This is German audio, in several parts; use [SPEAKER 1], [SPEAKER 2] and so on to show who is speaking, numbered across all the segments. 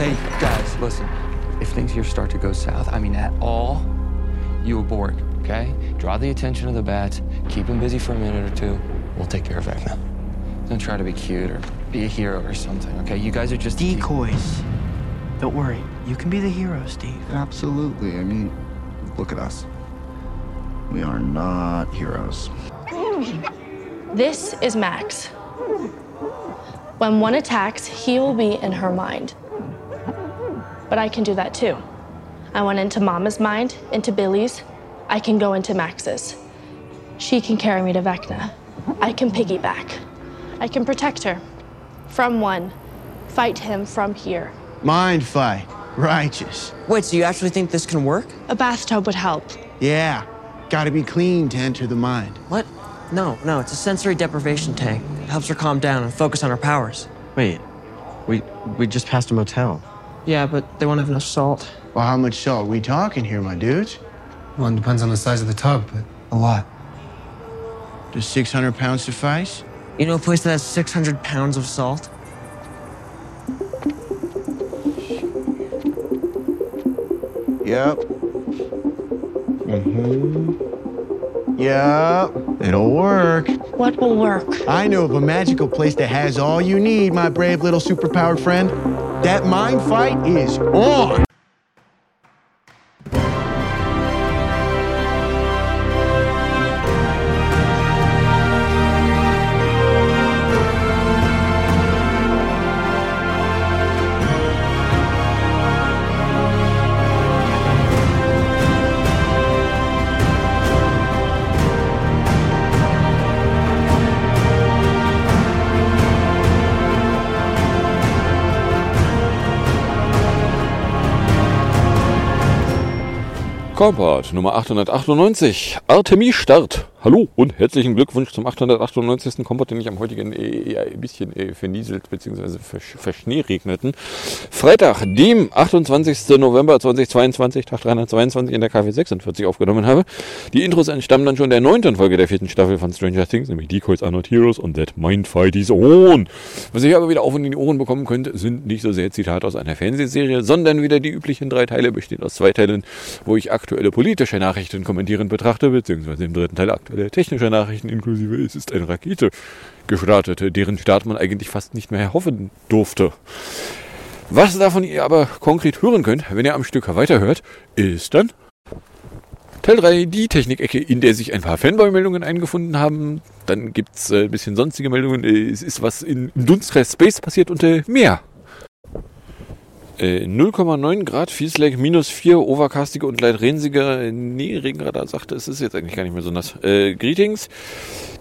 [SPEAKER 1] Hey, guys, listen. If things here start to go south, I mean at all, you abort, okay? Draw the attention of the bats, keep them busy for a minute or two. We'll take care of Vecna. Don't try to be cute or be a hero or something, okay? You guys are just
[SPEAKER 2] decoys. Don't worry, you can be the hero, Steve.
[SPEAKER 3] Absolutely. I mean, look at us. We are not heroes.
[SPEAKER 4] This is Max. When one attacks, he will be in her mind. But I can do that too. I went into Mama's mind, into Billy's. I can go into Max's. She can carry me to Vecna. I can piggyback. I can protect her. From one. Fight him from here.
[SPEAKER 5] Mind fight. Righteous.
[SPEAKER 6] Wait, so you actually think this can work?
[SPEAKER 4] A bathtub would help.
[SPEAKER 5] Yeah. Gotta be clean to enter the mind.
[SPEAKER 6] What? No, no, it's a sensory deprivation tank. It helps her calm down and focus on her powers.
[SPEAKER 7] Wait, we we just passed a motel.
[SPEAKER 6] Yeah, but they won't have enough salt.
[SPEAKER 5] Well, how much salt we talking here, my dudes?
[SPEAKER 8] Well, it depends on the size of the tub, but a lot.
[SPEAKER 5] Does 600 pounds suffice?
[SPEAKER 6] You know a place that has 600 pounds of salt?
[SPEAKER 5] Yep. Mm-hmm. Yep. It'll work.
[SPEAKER 4] What will work?
[SPEAKER 5] I know of a magical place that has all you need, my brave little superpowered friend. That mind fight is on.
[SPEAKER 9] Kompart Nummer 898, Artemis Start. Hallo und herzlichen Glückwunsch zum 898. Kompott, den ich am heutigen äh, eher ein bisschen äh, vernieselt bzw. verschneeregneten. Freitag, dem 28. November 2022, Tag 322 in der KW 46 aufgenommen habe. Die Intros entstammen dann schon der neunten Folge der vierten Staffel von Stranger Things, nämlich Decoys are not heroes und That Mindfight is on. Was ihr aber wieder auf und in die Ohren bekommen könnt, sind nicht so sehr Zitate aus einer Fernsehserie, sondern wieder die üblichen drei Teile, bestehen aus zwei Teilen, wo ich aktuelle politische Nachrichten kommentierend betrachte, beziehungsweise im dritten Teil aktuell aktuelle technische Nachrichten inklusive es ist eine Rakete gestartet, deren Start man eigentlich fast nicht mehr hoffen durfte. Was davon ihr aber konkret hören könnt, wenn ihr am Stück weiterhört, ist dann Teil 3, die Technikecke, in der sich ein paar Fanboy-Meldungen eingefunden haben. Dann gibt es äh, ein bisschen sonstige Meldungen. Äh, es ist was in, im Dunstkreis Space passiert und äh, mehr. 0,9 Grad, Fieslake, minus 4, overcastige und leicht rensige, nee, Regenradar sagte, es ist jetzt eigentlich gar nicht mehr so nass. Äh, Greetings,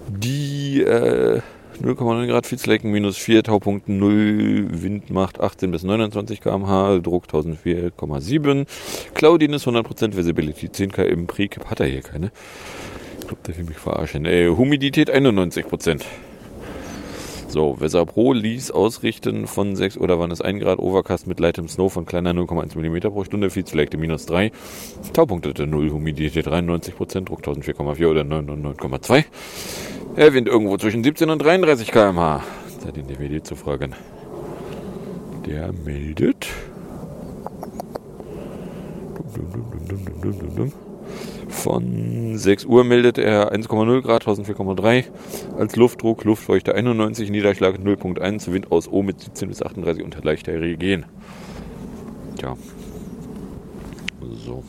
[SPEAKER 9] die äh, 0,9 Grad, Fieslake, minus 4, Taupunkt 0, Windmacht 18 bis 29 km/h, Druck 1004,7, Cloudiness 100%, Visibility 10 km, Precap hat er hier keine. Ich glaube, der will mich verarschen. Äh, Humidität 91%. So, Weather Pro ließ ausrichten von 6 oder wann es 1 Grad Overcast mit leichtem Snow von kleiner 0,1 mm pro Stunde, Feedflagte minus 3, Taupunktete 0, Humidität 93%, Druck 1004,4 oder 999,2. Er Wind irgendwo zwischen 17 und 33 km/h. Zeit den DVD zu fragen. Der meldet. Dum, dum, dum, von 6 Uhr meldet er 1,0 Grad, 1004,3 als Luftdruck, Luftfeuchte 91, Niederschlag 0,1, Wind aus O mit 17 bis 38 unter leichter Regen. Tja. So.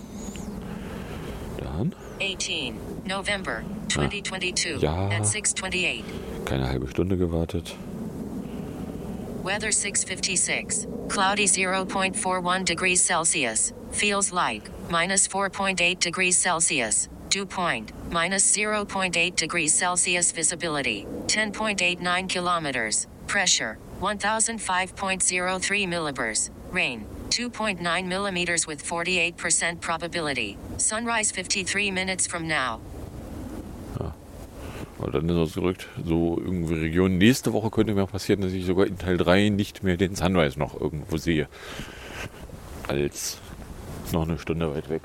[SPEAKER 9] Dann.
[SPEAKER 10] 18 November 2022
[SPEAKER 9] ja.
[SPEAKER 10] at 6:28.
[SPEAKER 9] Keine halbe Stunde gewartet.
[SPEAKER 10] Weather 656. Cloudy 0.41 degrees Celsius. Feels like minus 4.8 degrees Celsius. Dew point minus 0.8 degrees Celsius. Visibility 10.89 kilometers. Pressure 1005.03 millibars. Rain 2.9 millimeters with 48% probability. Sunrise 53 minutes from now. Ah.
[SPEAKER 9] Und dann ist es gerückt, so irgendwie Region. Nächste Woche könnte mir passieren, dass ich sogar in Teil 3 nicht mehr den Sunrise noch irgendwo sehe. Als noch eine Stunde weit weg.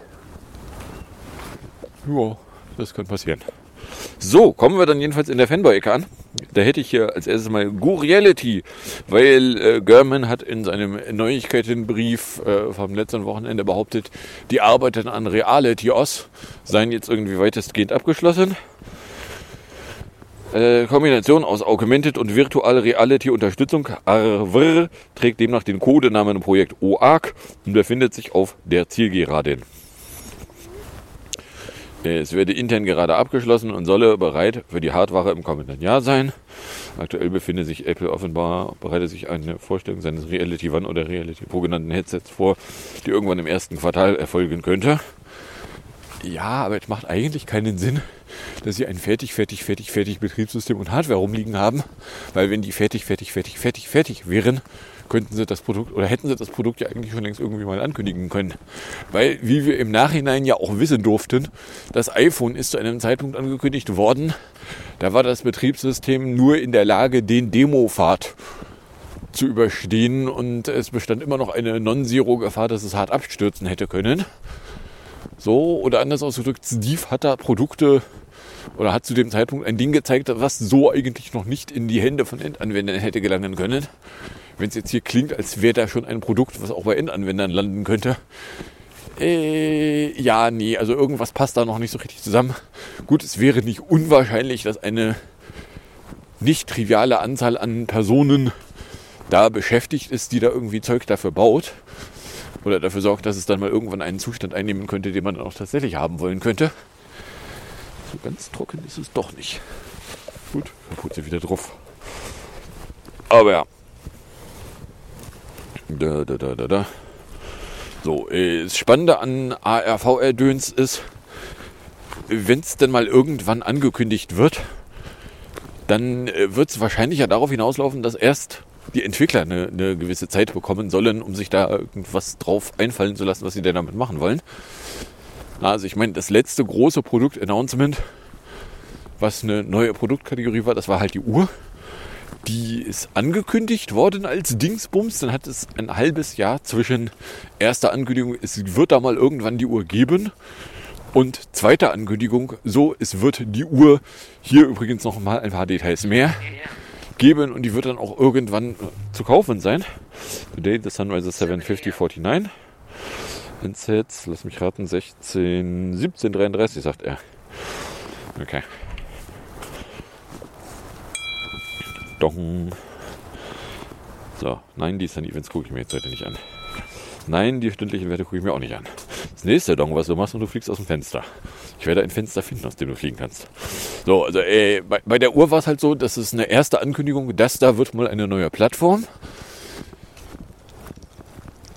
[SPEAKER 9] Ja, das könnte passieren. So, kommen wir dann jedenfalls in der Fanboy-Ecke an. Da hätte ich hier als erstes mal Go-Reality, weil äh, German hat in seinem Neuigkeitenbrief äh, vom letzten Wochenende behauptet, die Arbeiten an Reality OS seien jetzt irgendwie weitestgehend abgeschlossen. Äh, Kombination aus Augmented und Virtual Reality Unterstützung ARWR trägt demnach den Codenamen Projekt OARC und befindet sich auf der Zielgeraden. Es werde intern gerade abgeschlossen und solle bereit für die Hardware im kommenden Jahr sein. Aktuell befindet sich Apple offenbar, bereitet sich eine Vorstellung seines Reality One oder Reality Pro genannten Headsets vor, die irgendwann im ersten Quartal erfolgen könnte. Ja, aber es macht eigentlich keinen Sinn, dass sie ein fertig, fertig, fertig, fertig Betriebssystem und Hardware rumliegen haben, weil wenn die fertig, fertig, fertig, fertig, fertig wären, könnten sie das Produkt oder hätten sie das Produkt ja eigentlich schon längst irgendwie mal ankündigen können. Weil, wie wir im Nachhinein ja auch wissen durften, das iPhone ist zu einem Zeitpunkt angekündigt worden, da war das Betriebssystem nur in der Lage, den Demo-Pfad zu überstehen und es bestand immer noch eine Non-Zero-Gefahr, dass es hart abstürzen hätte können. So, oder anders ausgedrückt, Steve hat da Produkte oder hat zu dem Zeitpunkt ein Ding gezeigt, was so eigentlich noch nicht in die Hände von Endanwendern hätte gelangen können. Wenn es jetzt hier klingt, als wäre da schon ein Produkt, was auch bei Endanwendern landen könnte. Äh, ja, nee, also irgendwas passt da noch nicht so richtig zusammen. Gut, es wäre nicht unwahrscheinlich, dass eine nicht triviale Anzahl an Personen da beschäftigt ist, die da irgendwie Zeug dafür baut. Oder dafür sorgt, dass es dann mal irgendwann einen Zustand einnehmen könnte, den man dann auch tatsächlich haben wollen könnte. So ganz trocken ist es doch nicht. Gut, dann putze wieder drauf. Aber ja. Da, da, da, da, da. So, das Spannende an ARVR-Döns ist, wenn es denn mal irgendwann angekündigt wird, dann äh, wird es wahrscheinlich ja darauf hinauslaufen, dass erst die Entwickler eine, eine, gewisse Zeit bekommen sollen, um sich da irgendwas drauf einfallen zu lassen, was sie denn damit machen wollen. Also ich meine, das letzte große Produkt-Announcement, was eine neue Produktkategorie war, das war halt die Uhr. Die ist angekündigt worden als Dingsbums. Dann hat es ein halbes Jahr zwischen erster Ankündigung, es wird da mal irgendwann die Uhr geben, und zweiter Ankündigung, so, es wird die Uhr, hier übrigens noch mal ein paar Details mehr, geben und die wird dann auch irgendwann zu kaufen sein. Today the Sunrise 75049. Insets, lass mich raten, 16, 1733 sagt er. Okay. Dong. So, nein, die Sun Events gucke ich mir jetzt heute nicht an. Nein, die stündlichen Werte gucke ich mir auch nicht an. Das nächste Dong, was du machst und du fliegst aus dem Fenster. Ich werde ein Fenster finden, aus dem du fliegen kannst. So, also äh, bei, bei der Uhr war es halt so, dass es eine erste Ankündigung, dass da wird mal eine neue Plattform.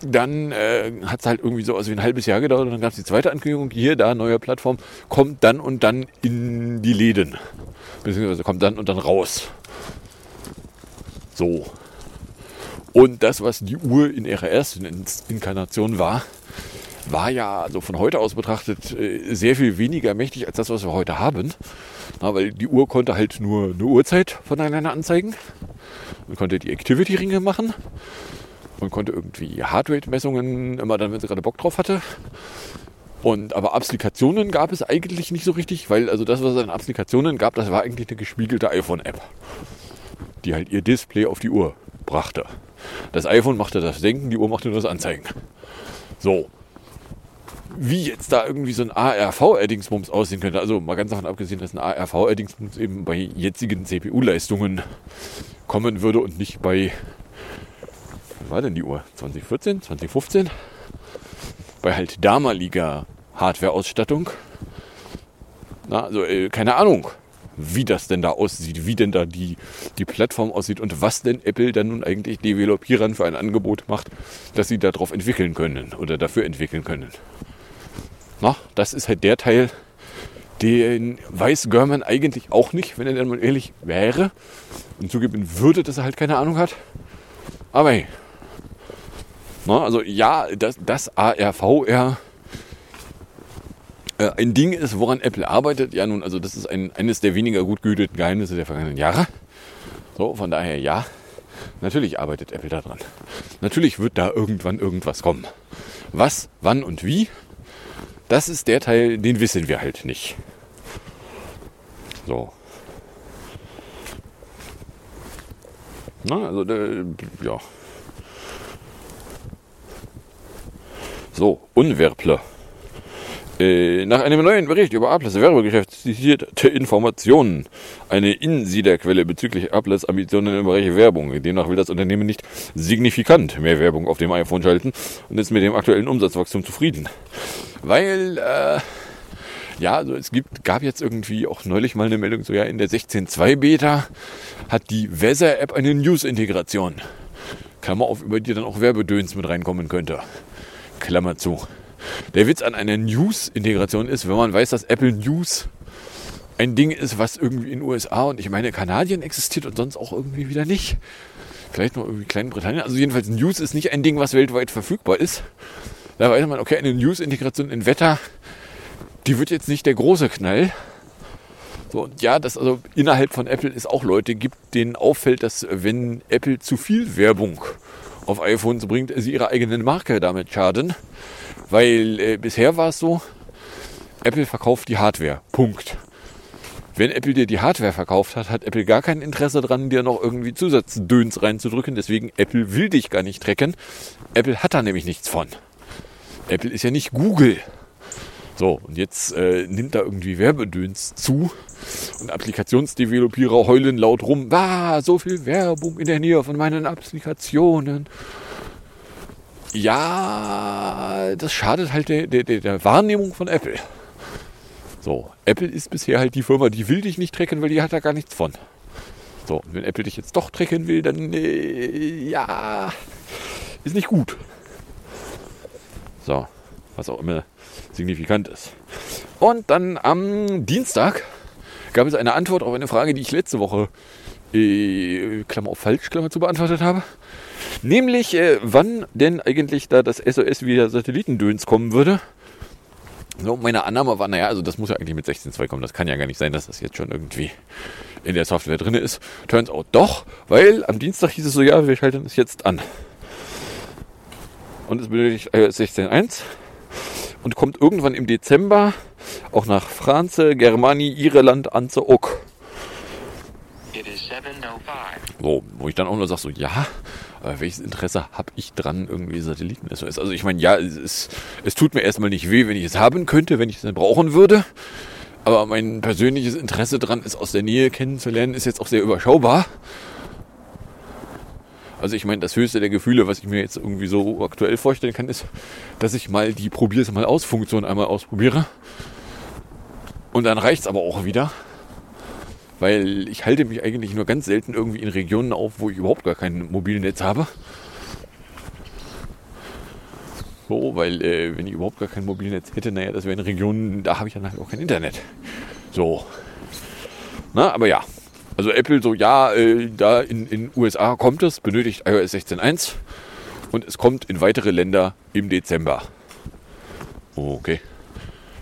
[SPEAKER 9] Dann äh, hat es halt irgendwie so also wie ein halbes Jahr gedauert und dann gab es die zweite Ankündigung, hier, da, neue Plattform, kommt dann und dann in die Läden. Beziehungsweise kommt dann und dann raus. So. Und das, was die Uhr in ihrer ersten Inkarnation war, war ja also von heute aus betrachtet äh, sehr viel weniger mächtig als das, was wir heute haben. Na, weil die Uhr konnte halt nur eine Uhrzeit voneinander anzeigen. Man konnte die Activity-Ringe machen. Man konnte irgendwie Heartrate-Messungen immer dann, wenn sie gerade Bock drauf hatte. Und aber Applikationen gab es eigentlich nicht so richtig, weil also das, was es an Applikationen gab, das war eigentlich eine gespiegelte iPhone-App, die halt ihr Display auf die Uhr brachte. Das iPhone machte das Denken, die Uhr machte nur das Anzeigen. So. Wie jetzt da irgendwie so ein ARV-Addingsbums aussehen könnte, also mal ganz davon abgesehen, dass ein ARV-Addingsbums eben bei jetzigen CPU-Leistungen kommen würde und nicht bei, was war denn die Uhr? 2014, 2015? Bei halt damaliger Hardware-Ausstattung. Na, also äh, keine Ahnung wie das denn da aussieht, wie denn da die, die Plattform aussieht und was denn Apple dann nun eigentlich Developierern für ein Angebot macht, dass sie darauf entwickeln können oder dafür entwickeln können. Na, das ist halt der Teil, den weiß Görman eigentlich auch nicht, wenn er dann mal ehrlich wäre und zugeben würde, dass er halt keine Ahnung hat. Aber hey. Na, also ja, das, das ARVR äh, ein Ding ist, woran Apple arbeitet. Ja, nun, also das ist ein, eines der weniger gut gehüteten Geheimnisse der vergangenen Jahre. So, von daher ja. Natürlich arbeitet Apple daran. Natürlich wird da irgendwann irgendwas kommen. Was, wann und wie, das ist der Teil, den wissen wir halt nicht. So. Na, also, äh, ja. So, Unwerple. Äh, nach einem neuen Bericht über Apples Werbegeschäft zitierte Informationen eine Insiderquelle bezüglich Apples Ambitionen im Bereich Werbung. Demnach will das Unternehmen nicht signifikant mehr Werbung auf dem iPhone schalten und ist mit dem aktuellen Umsatzwachstum zufrieden. Weil, äh, ja, also es gibt, gab jetzt irgendwie auch neulich mal eine Meldung, so ja, in der 16.2 Beta hat die Weather-App eine News-Integration. Klammer auf, über die dann auch Werbedöns mit reinkommen könnte. Klammer zu. Der Witz an einer News-Integration ist, wenn man weiß, dass Apple News ein Ding ist, was irgendwie in den USA und ich meine Kanadien existiert und sonst auch irgendwie wieder nicht. Vielleicht noch irgendwie Klein-Britannien. Also jedenfalls News ist nicht ein Ding, was weltweit verfügbar ist. Da weiß man, okay, eine News-Integration in Wetter, die wird jetzt nicht der große Knall. So, und ja, dass also innerhalb von Apple es auch Leute gibt, denen auffällt, dass wenn Apple zu viel Werbung auf iPhones bringt, sie ihre eigene Marke damit schaden. Weil äh, bisher war es so, Apple verkauft die Hardware. Punkt. Wenn Apple dir die Hardware verkauft hat, hat Apple gar kein Interesse dran, dir noch irgendwie Zusatzdöns reinzudrücken. Deswegen, Apple will dich gar nicht tracken. Apple hat da nämlich nichts von. Apple ist ja nicht Google. So, und jetzt äh, nimmt da irgendwie Werbedöns zu und Applikationsdevelopierer heulen laut rum, ah, so viel Werbung in der Nähe von meinen Applikationen. Ja, das schadet halt der, der, der Wahrnehmung von Apple. So, Apple ist bisher halt die Firma, die will dich nicht tracken, weil die hat da gar nichts von. So, und wenn Apple dich jetzt doch tracken will, dann äh, ja, ist nicht gut. So, was auch immer signifikant ist. Und dann am Dienstag gab es eine Antwort auf eine Frage, die ich letzte Woche, äh, Klammer auf falsch, Klammer zu beantwortet habe. Nämlich, äh, wann denn eigentlich da das SOS via Satellitendöns kommen würde. So, meine Annahme war, naja, also das muss ja eigentlich mit 16.2 kommen. Das kann ja gar nicht sein, dass das jetzt schon irgendwie in der Software drin ist. Turns out doch, weil am Dienstag hieß es so, ja, wir schalten es jetzt an. Und es benötigt iOS 16.1 und kommt irgendwann im Dezember auch nach France, Germanie, Irland, Anze, Ok. So, wo ich dann auch nur sage, so, ja, äh, welches Interesse habe ich dran, irgendwie Satelliten SOS? Also ich meine, ja, es, ist, es tut mir erstmal nicht weh, wenn ich es haben könnte, wenn ich es dann brauchen würde. Aber mein persönliches Interesse dran, es aus der Nähe kennenzulernen, ist jetzt auch sehr überschaubar. Also ich meine, das höchste der Gefühle, was ich mir jetzt irgendwie so aktuell vorstellen kann, ist, dass ich mal die Probier's mal aus Funktion einmal ausprobiere. Und dann reicht's aber auch wieder. Weil ich halte mich eigentlich nur ganz selten irgendwie in Regionen auf, wo ich überhaupt gar kein Mobilnetz habe. So, weil äh, wenn ich überhaupt gar kein Mobilnetz hätte, naja, das wären Regionen, da habe ich dann halt auch kein Internet. So. Na, aber ja. Also Apple so, ja, äh, da in den USA kommt es, benötigt iOS 16.1 und es kommt in weitere Länder im Dezember. Okay.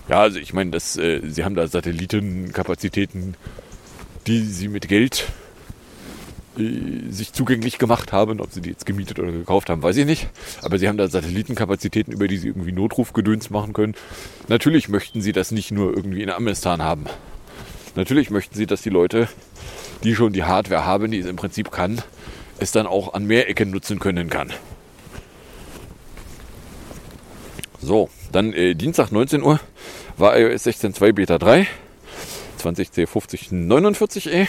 [SPEAKER 9] Ja, also ich meine, äh, sie haben da Satellitenkapazitäten die sie mit Geld äh, sich zugänglich gemacht haben. Ob sie die jetzt gemietet oder gekauft haben, weiß ich nicht. Aber sie haben da Satellitenkapazitäten, über die sie irgendwie Notrufgedöns machen können. Natürlich möchten sie das nicht nur irgendwie in Amistan haben. Natürlich möchten sie, dass die Leute, die schon die Hardware haben, die es im Prinzip kann, es dann auch an mehr Ecken nutzen können kann. So, dann äh, Dienstag 19 Uhr war iOS 16.2 Beta 3. 20C5049E,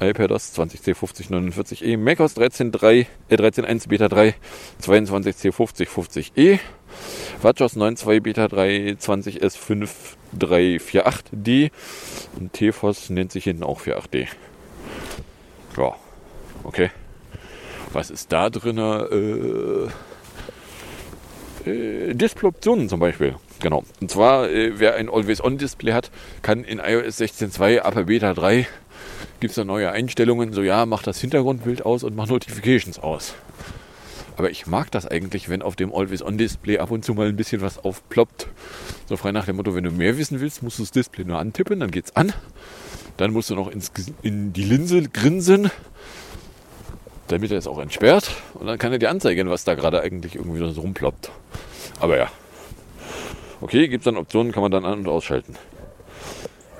[SPEAKER 9] iPadOS 20C5049E, macOS 13.3, äh 13.1 Beta 3, 22C5050E, WatchOS 9.2 Beta 3, 20S5348D und TFOS nennt sich hinten auch 48D. Ja, okay. Was ist da drin? Äh, äh, Display-Optionen zum Beispiel. Genau. Und zwar, äh, wer ein Always-On-Display hat, kann in iOS 16.2 Upper Beta 3 gibt es da neue Einstellungen. So, ja, mach das Hintergrundbild aus und mach Notifications aus. Aber ich mag das eigentlich, wenn auf dem Always-On-Display ab und zu mal ein bisschen was aufploppt. So frei nach dem Motto, wenn du mehr wissen willst, musst du das Display nur antippen, dann geht's an. Dann musst du noch ins, in die Linse grinsen, damit er es auch entsperrt. Und dann kann er dir anzeigen, was da gerade eigentlich irgendwie so rumploppt. Aber ja, Okay, gibt es dann Optionen, kann man dann an- und ausschalten.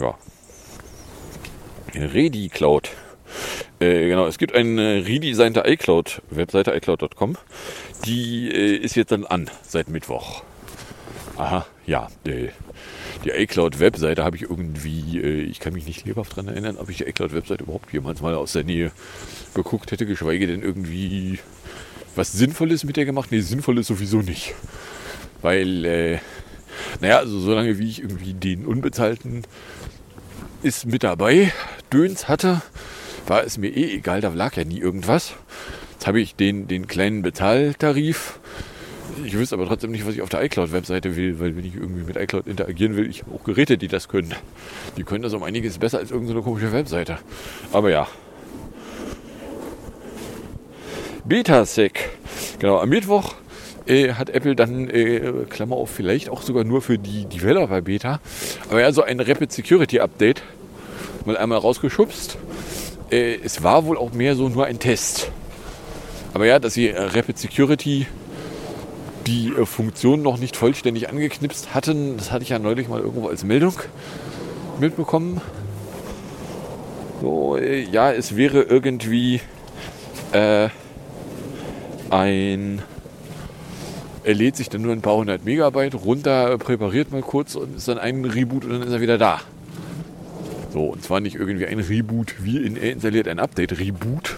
[SPEAKER 9] Ja. Redi Cloud. Äh, genau, es gibt eine redesignte iCloud-Webseite, iCloud.com. Die äh, ist jetzt dann an seit Mittwoch. Aha, ja. Äh, die iCloud-Webseite habe ich irgendwie, äh, ich kann mich nicht lebhaft daran erinnern, ob ich die iCloud-Webseite überhaupt jemals mal aus der Nähe geguckt hätte, geschweige denn irgendwie was Sinnvolles mit der gemacht. Nee, Sinnvolles sowieso nicht. Weil, äh, naja, also solange wie ich irgendwie den unbezahlten ist mit dabei, Döns hatte, war es mir eh egal, da lag ja nie irgendwas. Jetzt habe ich den, den kleinen Bezahltarif. Ich wüsste aber trotzdem nicht, was ich auf der iCloud-Webseite will, weil wenn ich irgendwie mit iCloud interagieren will, ich habe auch Geräte, die das können. Die können das um einiges besser als irgendeine komische Webseite. Aber ja. Betasec. Genau, am Mittwoch äh, hat Apple dann, äh, Klammer auf, vielleicht auch sogar nur für die Developer Beta, aber ja, so ein Rapid Security Update mal einmal rausgeschubst. Äh, es war wohl auch mehr so nur ein Test. Aber ja, dass sie äh, Rapid Security die äh, Funktion noch nicht vollständig angeknipst hatten, das hatte ich ja neulich mal irgendwo als Meldung mitbekommen. So, äh, ja, es wäre irgendwie äh, ein er lädt sich dann nur ein paar hundert Megabyte runter, präpariert mal kurz und ist dann ein Reboot und dann ist er wieder da. So, und zwar nicht irgendwie ein Reboot, wie in er installiert ein Update-Reboot.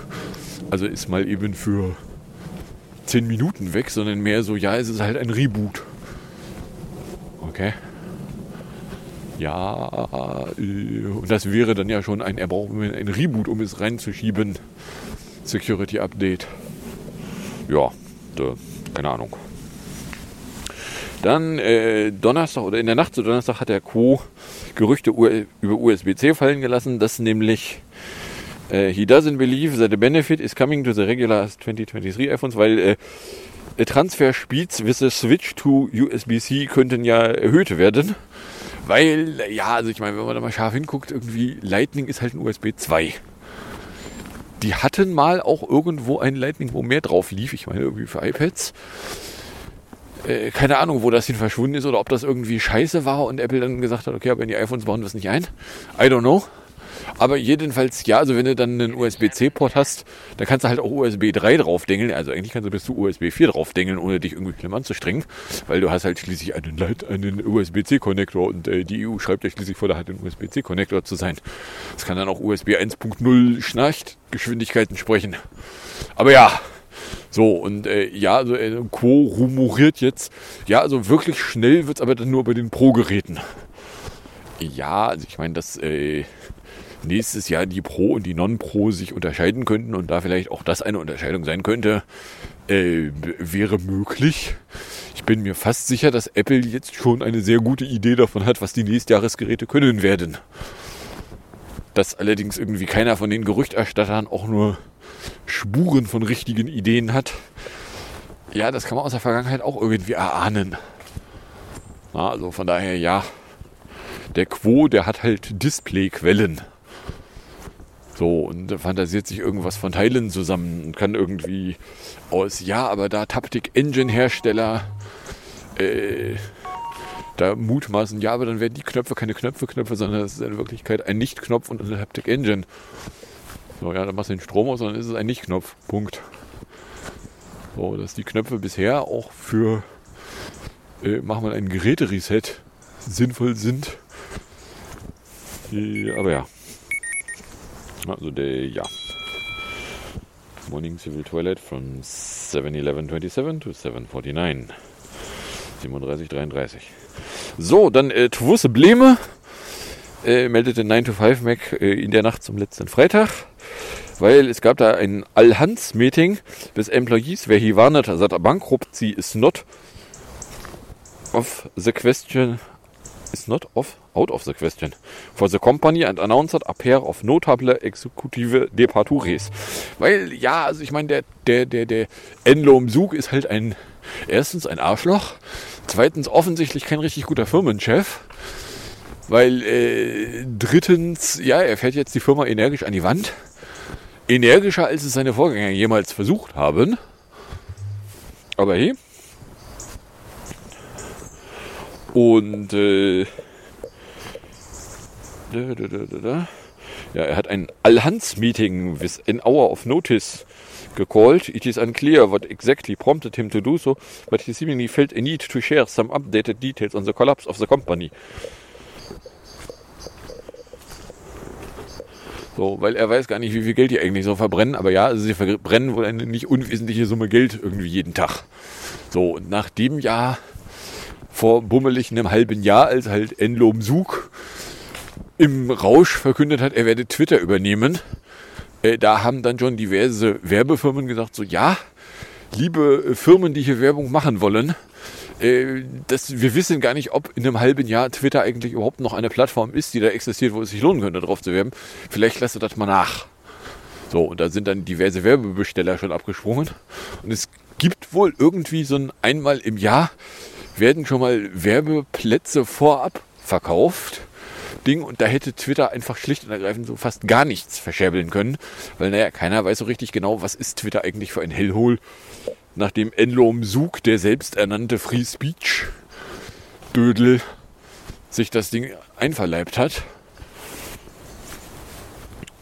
[SPEAKER 9] Also ist mal eben für 10 Minuten weg, sondern mehr so, ja, es ist halt ein Reboot. Okay. Ja, äh, und das wäre dann ja schon ein, er braucht ein Reboot, um es reinzuschieben. Security Update. Ja, keine Ahnung. Dann äh, Donnerstag oder in der Nacht zu Donnerstag hat der Co. Gerüchte über USB-C fallen gelassen, dass nämlich äh, he doesn't believe that the benefit is coming to the regular 2023 iPhones, weil äh, Transfer Speeds with the Switch to USB-C könnten ja erhöht werden. Weil, ja, also ich meine, wenn man da mal scharf hinguckt, irgendwie Lightning ist halt ein USB 2. Die hatten mal auch irgendwo ein Lightning, wo mehr drauf lief. Ich meine, irgendwie für iPads. Äh, keine Ahnung, wo das hin verschwunden ist oder ob das irgendwie scheiße war und Apple dann gesagt hat, okay, aber in die iPhones bauen wir es nicht ein. I don't know. Aber jedenfalls, ja, also wenn du dann einen USB-C-Port hast, dann kannst du halt auch USB 3 draufdengeln. Also eigentlich kannst du bis zu USB 4 draufdengeln, ohne dich irgendwie schlimm anzustrengen. Weil du hast halt schließlich einen, einen USB-C-Konnektor und äh, die EU schreibt ja schließlich vor, da hat ein USB-C-Konnektor zu sein. Das kann dann auch USB 1.0 Schnarchtgeschwindigkeiten sprechen. Aber ja, so, und äh, ja, also äh, Quo rumoriert jetzt. Ja, also wirklich schnell wird es aber dann nur bei den Pro-Geräten. Ja, also ich meine, dass äh, nächstes Jahr die Pro und die Non-Pro sich unterscheiden könnten und da vielleicht auch das eine Unterscheidung sein könnte, äh, wäre möglich. Ich bin mir fast sicher, dass Apple jetzt schon eine sehr gute Idee davon hat, was die Nächstjahresgeräte können werden. Dass allerdings irgendwie keiner von den Gerüchterstattern auch nur Spuren von richtigen Ideen hat. Ja, das kann man aus der Vergangenheit auch irgendwie erahnen. Na, also von daher, ja, der Quo, der hat halt Displayquellen. So, und fantasiert sich irgendwas von Teilen zusammen und kann irgendwie aus, ja, aber da Taptic Engine Hersteller äh, da mutmaßen, ja, aber dann werden die Knöpfe keine Knöpfe, Knöpfe, sondern es ist in Wirklichkeit ein Nicht-Knopf und eine Taptic Engine. So, ja, dann machst du den Strom aus und dann ist es ein Nicht-Knopf. Punkt. So, dass die Knöpfe bisher auch für äh, machen wir einen Gerätereset sinnvoll sind. Äh, aber ja. Also der, ja. Morning Civil Toilet from 7.11.27 to 7.49. 37.33. So, dann äh, Twusse Bleme äh, meldete 9 to 5 Mac äh, in der Nacht zum letzten Freitag weil es gab da ein All-Hands-Meeting des Employees. Where he warned that a bankruptcy is not of the question is not of out of the question. For the company and announced a pair of notable executive departures. Weil, ja, also ich meine, der, der, der, der Enlom Sug ist halt ein, erstens ein Arschloch, zweitens offensichtlich kein richtig guter Firmenchef, weil, äh, drittens, ja, er fährt jetzt die Firma energisch an die Wand energischer, als es seine Vorgänger jemals versucht haben. Aber hey. Und äh, Ja, er hat ein All-Hands-Meeting with an hour of notice gecalled. It is unclear what exactly prompted him to do so, but he seemingly felt a need to share some updated details on the collapse of the company. So, weil er weiß gar nicht, wie viel Geld die eigentlich so verbrennen. Aber ja, also sie verbrennen wohl eine nicht unwesentliche Summe Geld irgendwie jeden Tag. So, und nach dem Jahr, vor bummelig einem halben Jahr, als halt Enlom Sug im Rausch verkündet hat, er werde Twitter übernehmen, äh, da haben dann schon diverse Werbefirmen gesagt, so ja, liebe Firmen, die hier Werbung machen wollen, äh, das, wir wissen gar nicht, ob in einem halben Jahr Twitter eigentlich überhaupt noch eine Plattform ist, die da existiert, wo es sich lohnen könnte, drauf zu werben. Vielleicht lasst ihr das mal nach. So, und da sind dann diverse Werbebesteller schon abgesprungen. Und es gibt wohl irgendwie so ein einmal im Jahr werden schon mal Werbeplätze vorab verkauft. Ding und da hätte Twitter einfach schlicht und ergreifend so fast gar nichts verscherbeln können, weil naja, keiner weiß so richtig genau, was ist Twitter eigentlich für ein Hellhole nachdem Enlom Sug, der selbsternannte Free Speech Dödel, sich das Ding einverleibt hat.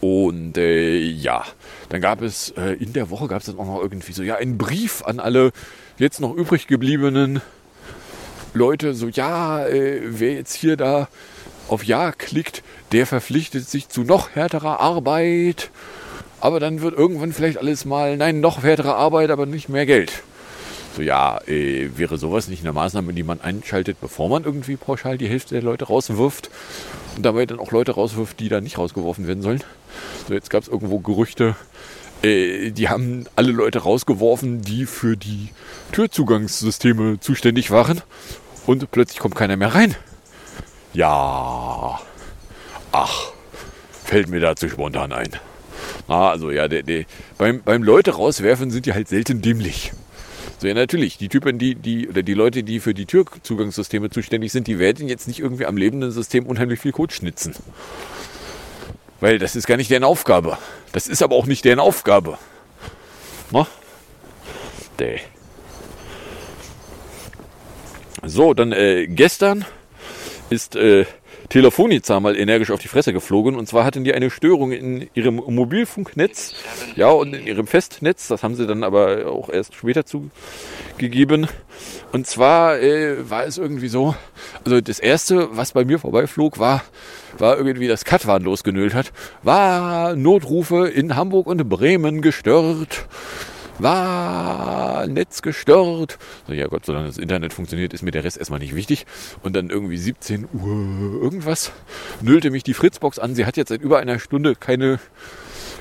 [SPEAKER 9] Und äh, ja, dann gab es äh, in der Woche gab es dann auch noch irgendwie so ja einen Brief an alle jetzt noch übrig gebliebenen Leute, so ja, äh, wer jetzt hier da auf Ja klickt, der verpflichtet sich zu noch härterer Arbeit aber dann wird irgendwann vielleicht alles mal, nein, noch härtere Arbeit, aber nicht mehr Geld. So, ja, äh, wäre sowas nicht eine Maßnahme, die man einschaltet, bevor man irgendwie pauschal die Hälfte der Leute rauswirft und dabei dann auch Leute rauswirft, die da nicht rausgeworfen werden sollen. So, jetzt gab es irgendwo Gerüchte, äh, die haben alle Leute rausgeworfen, die für die Türzugangssysteme zuständig waren und plötzlich kommt keiner mehr rein. Ja, ach, fällt mir dazu spontan ein. Ah, also ja, der, der, beim, beim Leute rauswerfen sind die halt selten dämlich. So, ja, natürlich. Die Typen, die, die, oder die Leute, die für die Türzugangssysteme zuständig sind, die werden jetzt nicht irgendwie am lebenden System unheimlich viel Code schnitzen. Weil das ist gar nicht deren Aufgabe. Das ist aber auch nicht deren Aufgabe. Na? Däh. So, dann äh, gestern ist äh, Telefonica mal energisch auf die Fresse geflogen. Und zwar hatten die eine Störung in ihrem Mobilfunknetz, ja, und in ihrem Festnetz. Das haben sie dann aber auch erst später zugegeben. Und zwar äh, war es irgendwie so, also das erste, was bei mir vorbeiflog, war, war irgendwie, dass Katwan losgenölt hat, war Notrufe in Hamburg und Bremen gestört war Netz gestört. So, ja Gott, solange das Internet funktioniert, ist mir der Rest erstmal nicht wichtig. Und dann irgendwie 17 Uhr irgendwas nüllte mich die Fritzbox an. Sie hat jetzt seit über einer Stunde keine,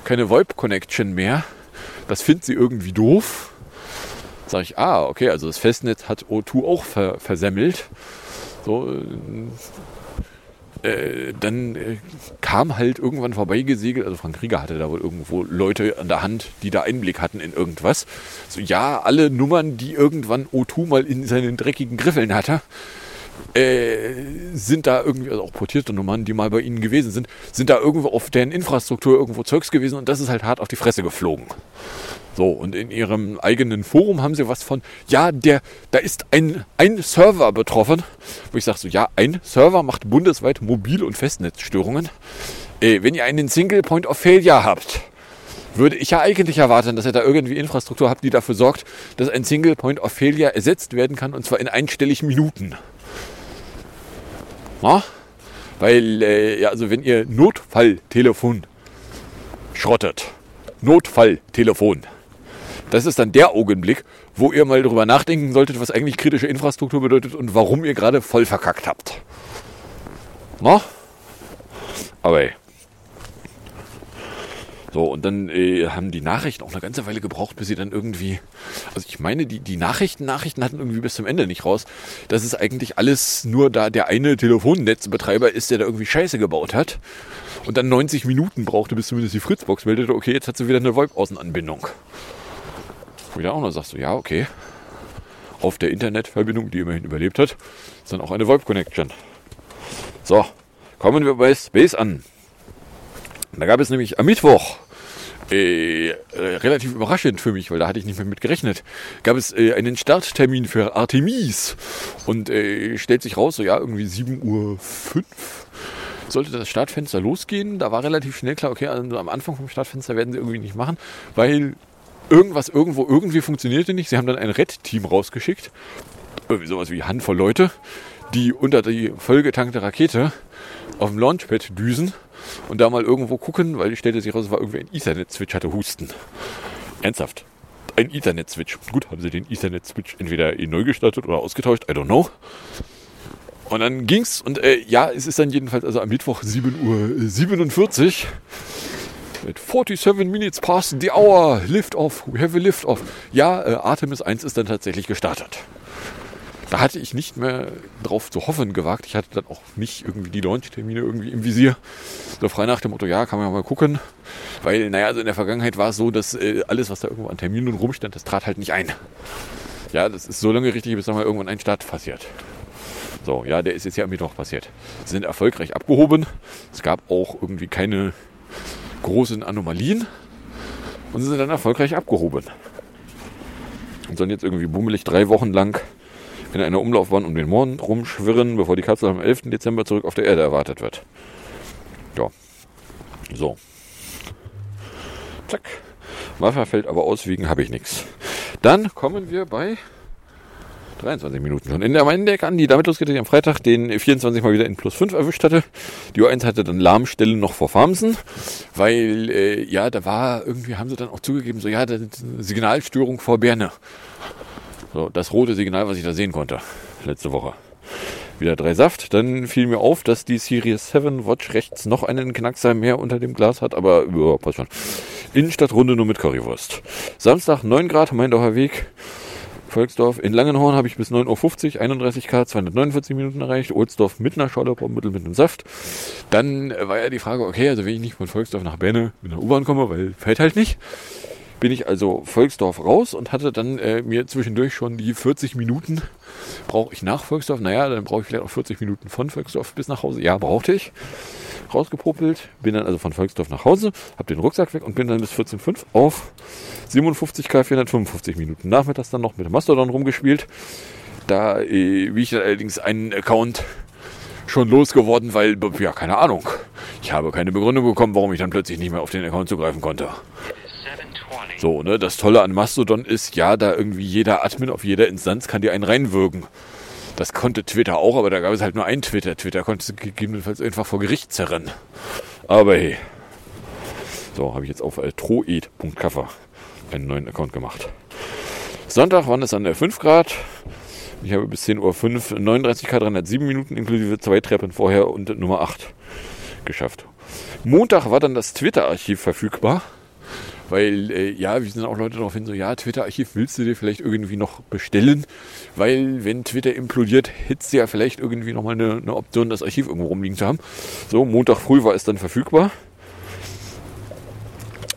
[SPEAKER 9] keine VoIP-Connection mehr. Das findet sie irgendwie doof. Sag ich, ah, okay, also das Festnetz hat O2 auch ver versemmelt. So, äh, dann äh, kam halt irgendwann vorbeigesegelt, also Frank Krieger hatte da wohl irgendwo Leute an der Hand, die da Einblick hatten in irgendwas. So, ja, alle Nummern, die irgendwann O2 mal in seinen dreckigen Griffeln hatte, äh, sind da irgendwie, also auch portierte Nummern, die mal bei ihnen gewesen sind, sind da irgendwo auf deren Infrastruktur irgendwo Zeugs gewesen und das ist halt hart auf die Fresse geflogen. So, und in ihrem eigenen Forum haben sie was von, ja, der, da ist ein, ein Server betroffen, wo ich sage so, ja, ein Server macht bundesweit Mobil- und Festnetzstörungen. Äh, wenn ihr einen Single Point of Failure habt, würde ich ja eigentlich erwarten, dass ihr da irgendwie Infrastruktur habt, die dafür sorgt, dass ein Single Point of Failure ersetzt werden kann, und zwar in einstelligen Minuten. Na? Weil, äh, ja, also wenn ihr Notfalltelefon schrottet, Notfalltelefon, das ist dann der Augenblick, wo ihr mal drüber nachdenken solltet, was eigentlich kritische Infrastruktur bedeutet und warum ihr gerade voll verkackt habt. Na? Aber ey. So, und dann äh, haben die Nachrichten auch eine ganze Weile gebraucht, bis sie dann irgendwie. Also ich meine, die, die Nachrichten, Nachrichten hatten irgendwie bis zum Ende nicht raus. Das ist eigentlich alles nur da der eine Telefonnetzbetreiber ist, der da irgendwie Scheiße gebaut hat. Und dann 90 Minuten brauchte, bis zumindest die Fritzbox meldete, okay, jetzt hat sie wieder eine VoIP-Außenanbindung. Wo ich dann auch noch sagst, so, ja, okay. Auf der Internetverbindung, die immerhin überlebt hat, ist dann auch eine VoIP-Connection. So, kommen wir bei Space an. Da gab es nämlich am Mittwoch, äh, äh, relativ überraschend für mich, weil da hatte ich nicht mehr mit gerechnet, gab es äh, einen Starttermin für Artemis. Und äh, stellt sich raus, so ja, irgendwie 7.05 Uhr sollte das Startfenster losgehen. Da war relativ schnell klar, okay, also am Anfang vom Startfenster werden sie irgendwie nicht machen, weil irgendwas irgendwo irgendwie funktionierte nicht. Sie haben dann ein Red-Team rausgeschickt. Irgendwie sowas wie Handvoll Leute, die unter die vollgetankte Rakete auf dem Launchpad düsen und da mal irgendwo gucken, weil ich stellte sich raus, es war irgendwie ein Ethernet-Switch, hatte Husten. Ernsthaft. Ein Ethernet-Switch. Gut, haben sie den Ethernet-Switch entweder neu gestartet oder ausgetauscht, I don't know. Und dann ging's und äh, ja, es ist dann jedenfalls also am Mittwoch 7.47 Uhr mit 47 minutes past the hour, lift off, we have a lift off. Ja, äh, Artemis 1 ist dann tatsächlich gestartet. Da hatte ich nicht mehr drauf zu hoffen gewagt. Ich hatte dann auch nicht irgendwie die Launch-Termine irgendwie im Visier. So frei nach dem Motto, ja, kann man ja mal gucken. Weil, naja, also in der Vergangenheit war es so, dass äh, alles, was da irgendwo an Terminen rumstand, das trat halt nicht ein. Ja, das ist so lange richtig, bis dann mal irgendwann ein Start passiert. So, ja, der ist jetzt ja am Mittwoch passiert. Sie sind erfolgreich abgehoben. Es gab auch irgendwie keine großen Anomalien. Und sie sind dann erfolgreich abgehoben. Und sollen jetzt irgendwie bummelig drei Wochen lang in einer Umlaufbahn um den Mond rumschwirren, bevor die Kapsel am 11. Dezember zurück auf der Erde erwartet wird. Ja. So. Zack. Waffe fällt aber aus, wegen habe ich nichts. Dann kommen wir bei 23 Minuten schon in der Maindeck an, die damit losgeht, dass ich am Freitag den 24 mal wieder in plus 5 erwischt hatte. Die U1 hatte dann Lahmstelle noch vor Farmsen, weil, äh, ja, da war irgendwie, haben sie dann auch zugegeben, so, ja, Signalstörung vor Berne. So, das rote Signal, was ich da sehen konnte, letzte Woche. Wieder drei Saft. Dann fiel mir auf, dass die Series 7 Watch rechts noch einen Knackser mehr unter dem Glas hat, aber ja, passt schon. Innenstadtrunde nur mit Currywurst. Samstag 9 Grad, Maindorfer Weg. Volksdorf. In Langenhorn habe ich bis 9.50 Uhr 31 K, 249 Minuten erreicht. Ohlsdorf mit einer Scholle, mit einem Saft. Dann war ja die Frage, okay, also wenn ich nicht von Volksdorf nach Berne mit einer U-Bahn komme, weil fällt halt nicht, bin ich also Volksdorf raus und hatte dann äh, mir zwischendurch schon die 40 Minuten, brauche ich nach Volksdorf, naja, dann brauche ich vielleicht auch 40 Minuten von Volksdorf bis nach Hause. Ja, brauchte ich. Rausgepopelt, bin dann also von Volksdorf nach Hause, habe den Rucksack weg und bin dann bis 14.05 auf 57k 455 Minuten. Nachmittags dann noch mit dem Mastodon rumgespielt. Da, äh, wie ich allerdings einen Account schon losgeworden, weil, ja, keine Ahnung. Ich habe keine Begründung bekommen, warum ich dann plötzlich nicht mehr auf den Account zugreifen konnte. So, ne, das Tolle an Mastodon ist, ja, da irgendwie jeder Admin auf jeder Instanz kann dir einen reinwirken. Das konnte Twitter auch, aber da gab es halt nur einen Twitter. Twitter konnte gegebenenfalls einfach vor Gericht zerren. Aber hey. So, habe ich jetzt auf äh, troed.kaffer einen neuen Account gemacht. Sonntag waren es dann 5 Grad. Ich habe bis 10.05 Uhr 39 Grad 307 Minuten inklusive zwei Treppen vorher und Nummer 8 geschafft. Montag war dann das Twitter-Archiv verfügbar. Weil, äh, ja, wir sind auch Leute darauf hin, so, ja, Twitter-Archiv willst du dir vielleicht irgendwie noch bestellen, weil wenn Twitter implodiert, hättest du ja vielleicht irgendwie nochmal eine, eine Option, das Archiv irgendwo rumliegen zu haben. So, Montag früh war es dann verfügbar.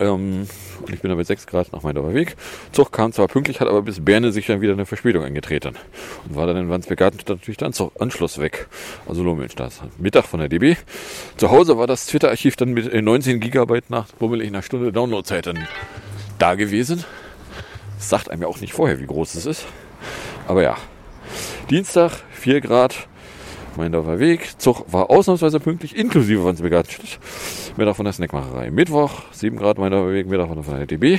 [SPEAKER 9] Ähm, ich bin da bei 6 Grad nach meiner Weg. Zug kam zwar pünktlich, hat aber bis Berne sich dann wieder eine Verspätung eingetreten. Und war dann in Wandsbegarten natürlich der Anschluss weg. Also Lomelnstraße. Mittag von der DB. Zu Hause war das Twitter-Archiv dann mit 19 Gigabyte nach bummelig einer Stunde Downloadzeit dann da gewesen. Sagt einem ja auch nicht vorher, wie groß es ist. Aber ja. Dienstag 4 Grad, Meindorfer Weg. Zug war ausnahmsweise pünktlich, inklusive Wandsbegartenstadt. Mittag von der Snackmacherei. Mittwoch 7 Grad Meindorfer Weg, Mittag von der DB.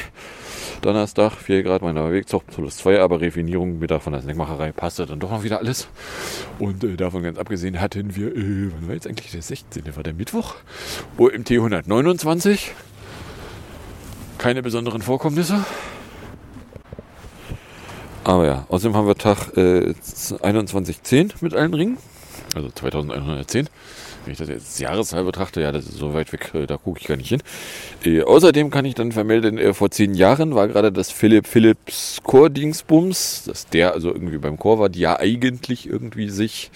[SPEAKER 9] Donnerstag 4 Grad Meindorfer Weg, Zug plus 2, aber Refinierung, Mittag von der Snackmacherei. Passte dann doch noch wieder alles. Und äh, davon ganz abgesehen hatten wir, äh, wann war jetzt eigentlich der 16. War der Mittwoch? OMT 129. Keine besonderen Vorkommnisse. Aber ja, außerdem haben wir Tag äh, 21.10 mit allen Ringen also 2110. Wenn ich das jetzt Jahreszahl betrachte, ja, das ist so weit weg, äh, da gucke ich gar nicht hin. Äh, außerdem kann ich dann vermelden, äh, vor zehn Jahren war gerade das Philipp Philips Chor-Dingsbums, dass der also irgendwie beim Chor war, die ja eigentlich irgendwie sich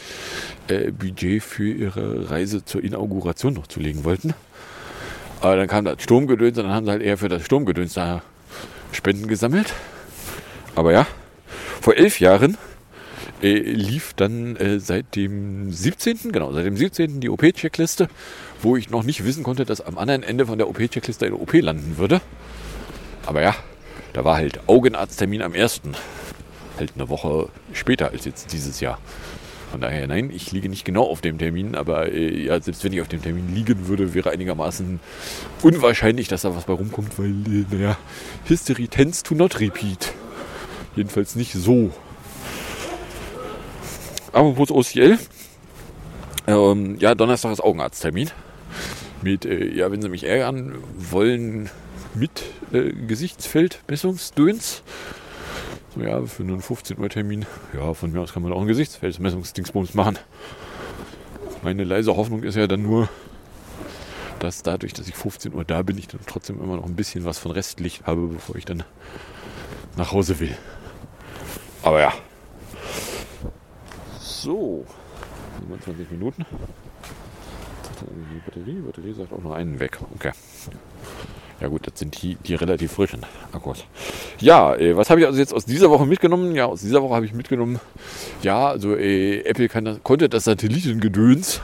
[SPEAKER 9] äh, Budget für ihre Reise zur Inauguration noch zulegen wollten. Aber dann kam das Sturmgedöns und dann haben sie halt eher für das Sturmgedöns da Spenden gesammelt. Aber ja, vor elf Jahren äh, lief dann äh, seit dem 17., genau, seit dem 17. die OP-Checkliste, wo ich noch nicht wissen konnte, dass am anderen Ende von der OP-Checkliste eine OP landen würde. Aber ja, da war halt Augenarzttermin am 1. Halt eine Woche später als jetzt dieses Jahr. Von daher, nein, ich liege nicht genau auf dem Termin, aber äh, ja, selbst wenn ich auf dem Termin liegen würde, wäre einigermaßen unwahrscheinlich, dass da was bei rumkommt, weil, äh, naja, History tends to not repeat. Jedenfalls nicht so. Apropos OCL. Ähm, ja, Donnerstag ist Augenarzttermin. Mit, äh, ja, wenn Sie mich ärgern wollen, mit äh, Gesichtsfeldmessungsdöns. So, ja, für einen 15 Uhr Termin. Ja, von mir aus kann man auch einen Gesichtsfeldmessungsdingsbums machen. Meine leise Hoffnung ist ja dann nur, dass dadurch, dass ich 15 Uhr da bin, ich dann trotzdem immer noch ein bisschen was von Restlicht habe, bevor ich dann nach Hause will. Aber ja. So. 27 Minuten. Die Batterie, Batterie sagt auch noch einen weg. Okay. Ja gut, das sind die, die relativ frischen Akkus. Ja, äh, was habe ich also jetzt aus dieser Woche mitgenommen? Ja, aus dieser Woche habe ich mitgenommen, ja, also äh, Apple kann, konnte das Satellitengedöns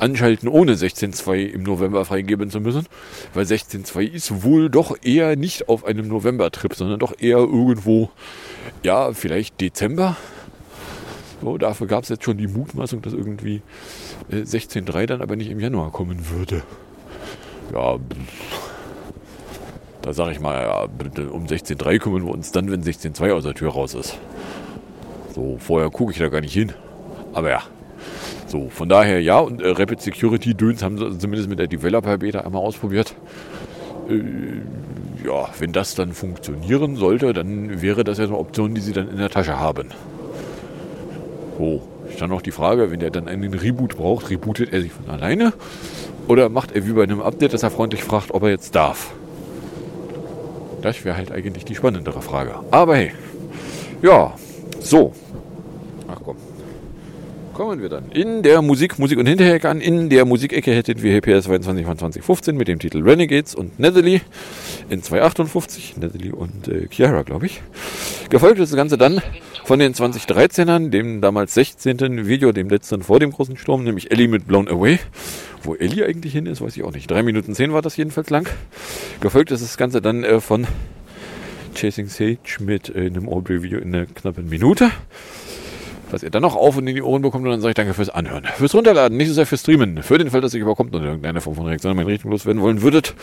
[SPEAKER 9] anschalten, ohne 16.2 im November freigeben zu müssen. Weil 16.2 ist wohl doch eher nicht auf einem November-Trip, sondern doch eher irgendwo, ja, vielleicht Dezember. So, dafür gab es jetzt schon die Mutmaßung, dass irgendwie äh, 16.3 dann aber nicht im Januar kommen würde. Ja, da sage ich mal, ja, um 16.3 kümmern wir uns dann, wenn 16.2 aus der Tür raus ist. So, vorher gucke ich da gar nicht hin. Aber ja. So, von daher ja, und äh, Rapid Security Döns haben sie zumindest mit der Developer Beta einmal ausprobiert. Äh, ja, wenn das dann funktionieren sollte, dann wäre das ja eine Option, die sie dann in der Tasche haben. So, ist dann noch die Frage, wenn der dann einen Reboot braucht, rebootet er sich von alleine? Oder macht er wie bei einem Update, dass er freundlich fragt, ob er jetzt darf? Das wäre halt eigentlich die spannendere Frage. Aber hey, ja, so. Kommen wir dann in der Musik, Musik und Hinterecke an. In der Musikecke hätten wir hier PS22 von 2015 mit dem Titel Renegades und Netherly in 258. Netherly und äh, Chiara, glaube ich. Gefolgt ist das Ganze dann von den 2013ern, dem damals 16. Video, dem letzten vor dem großen Sturm, nämlich Ellie mit Blown Away. Wo Ellie eigentlich hin ist, weiß ich auch nicht. 3 Minuten 10 war das jedenfalls lang. Gefolgt ist das Ganze dann äh, von Chasing Sage mit äh, einem Aubrey-Video in einer knappen Minute. Was ihr dann noch auf und in die Ohren bekommt und dann sage ich danke fürs Anhören. Fürs Runterladen, nicht so sehr fürs Streamen. Für den Fall, dass ihr überkommt und irgendeine Form von Reaktion in meine Richtung loswerden wollen würdet,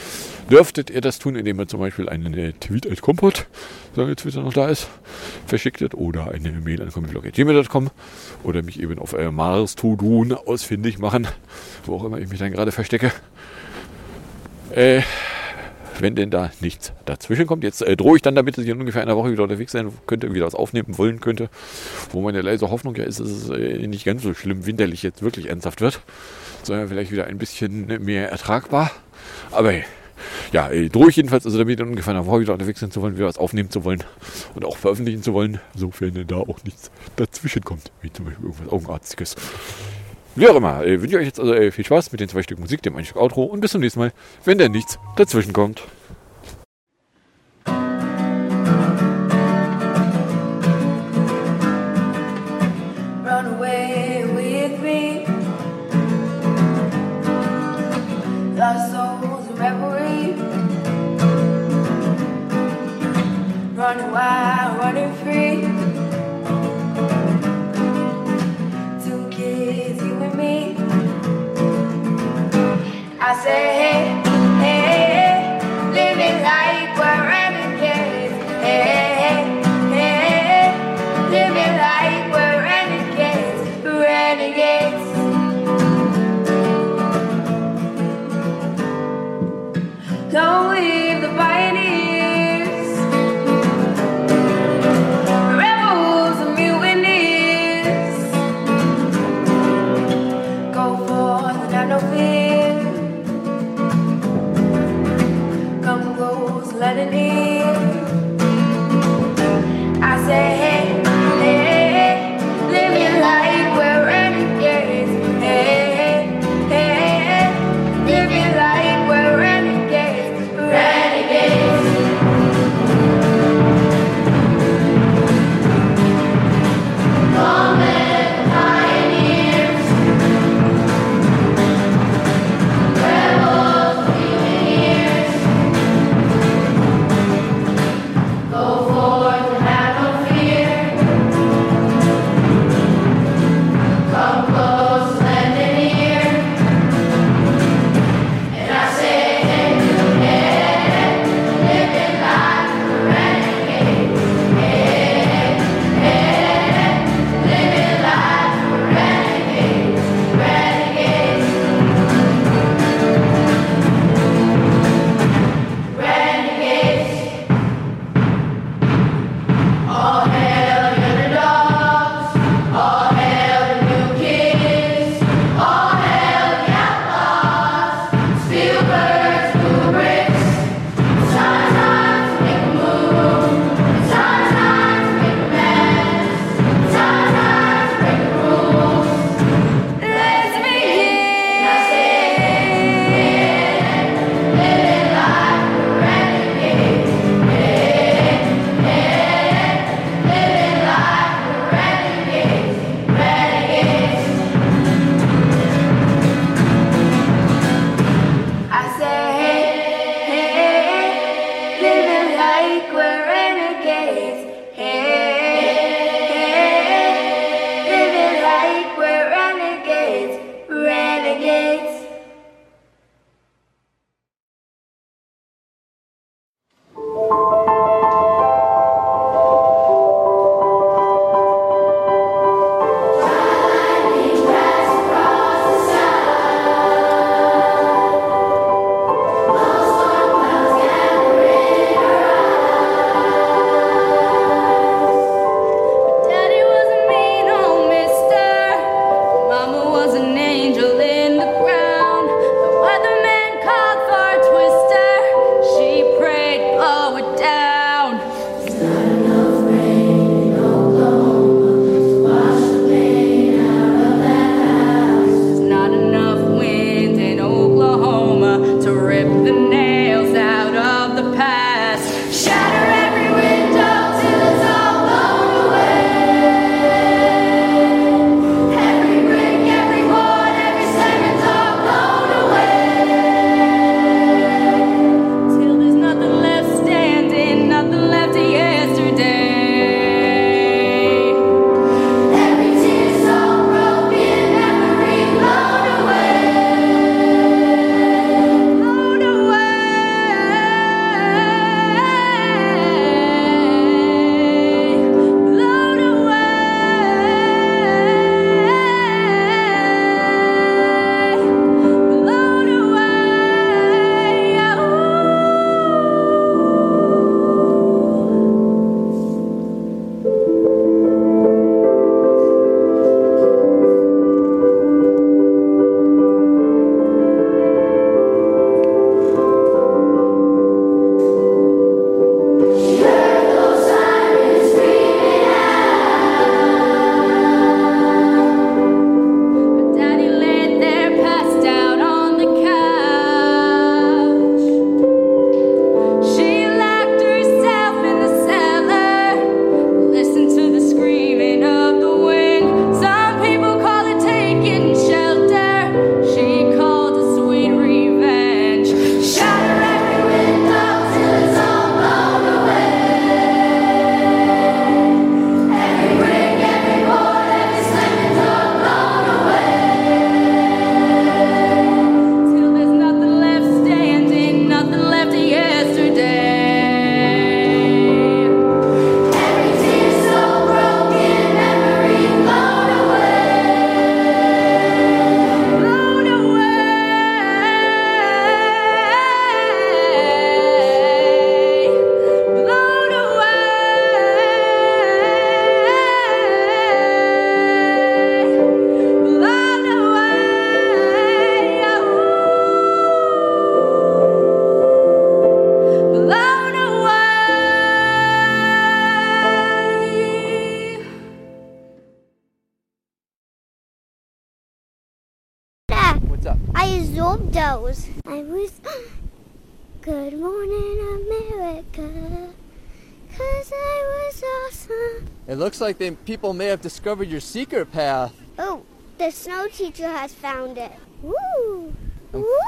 [SPEAKER 9] dürftet ihr das tun, indem ihr zum Beispiel einen äh, Tweet als Kompott, solange Twitter noch da ist, verschicktet oder eine Mail an comicblog.gmail.com oder mich eben auf äh, Mars to Doon ausfindig machen, wo auch immer ich mich dann gerade verstecke. Äh, wenn denn da nichts dazwischen kommt. Jetzt äh, drohe ich dann damit, dass ich in ungefähr einer Woche wieder unterwegs sein könnte, wieder was aufnehmen wollen könnte. Wo meine leise Hoffnung ja ist, dass es äh, nicht ganz so schlimm winterlich jetzt wirklich ernsthaft wird, sondern vielleicht wieder ein bisschen mehr ertragbar. Aber hey, ja, äh, drohe ich jedenfalls, also damit in ungefähr einer Woche wieder unterwegs sein zu wollen, wieder was aufnehmen zu wollen und auch veröffentlichen zu wollen, sofern da auch nichts dazwischen kommt, wie zum Beispiel irgendwas Augenarztiges. Wie auch immer, äh, wünsche ich euch jetzt also äh, viel Spaß mit den zwei Stück Musik, dem ein Stück Outro und bis zum nächsten Mal, wenn da nichts dazwischen kommt.
[SPEAKER 11] Run away I say, hey,
[SPEAKER 12] America. Cause I was awesome.
[SPEAKER 13] It looks like they, people may have discovered your secret path.
[SPEAKER 12] Oh, the snow teacher has found it. Woo! Um, Woo!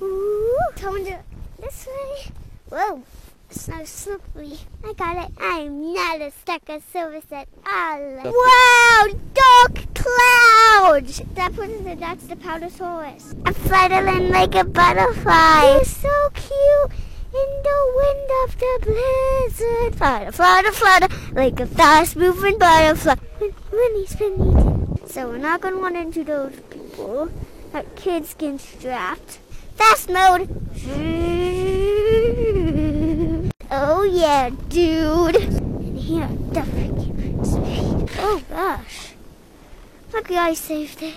[SPEAKER 12] Woo! Coming to this way. Whoa! Snow's slippery. I got it. I'm not a sucker service at all. Wow! Dark clouds! That person, that's the Powdersaurus. I'm fluttering like a butterfly. You're so cute. In the wind of the blizzard. Flutter, flutter, flutter. Like a fast moving butterfly. Really spinning. So we're not to run into those people. That kid's getting strapped. Fast mode. Oh yeah, dude. And here, definitely speed. Oh gosh. Lucky I saved it.